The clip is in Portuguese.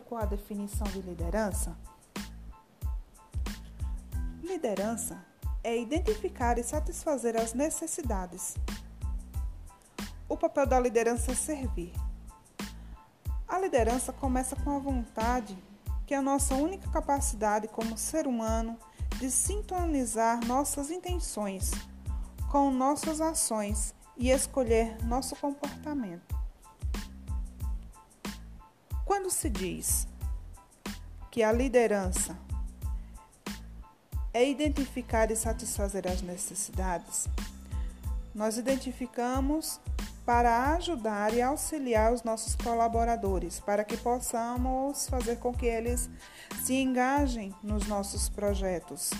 com a definição de liderança? Liderança é identificar e satisfazer as necessidades. O papel da liderança é servir. A liderança começa com a vontade, que é a nossa única capacidade como ser humano de sintonizar nossas intenções com nossas ações e escolher nosso comportamento. Quando se diz que a liderança é identificar e satisfazer as necessidades, nós identificamos para ajudar e auxiliar os nossos colaboradores, para que possamos fazer com que eles se engajem nos nossos projetos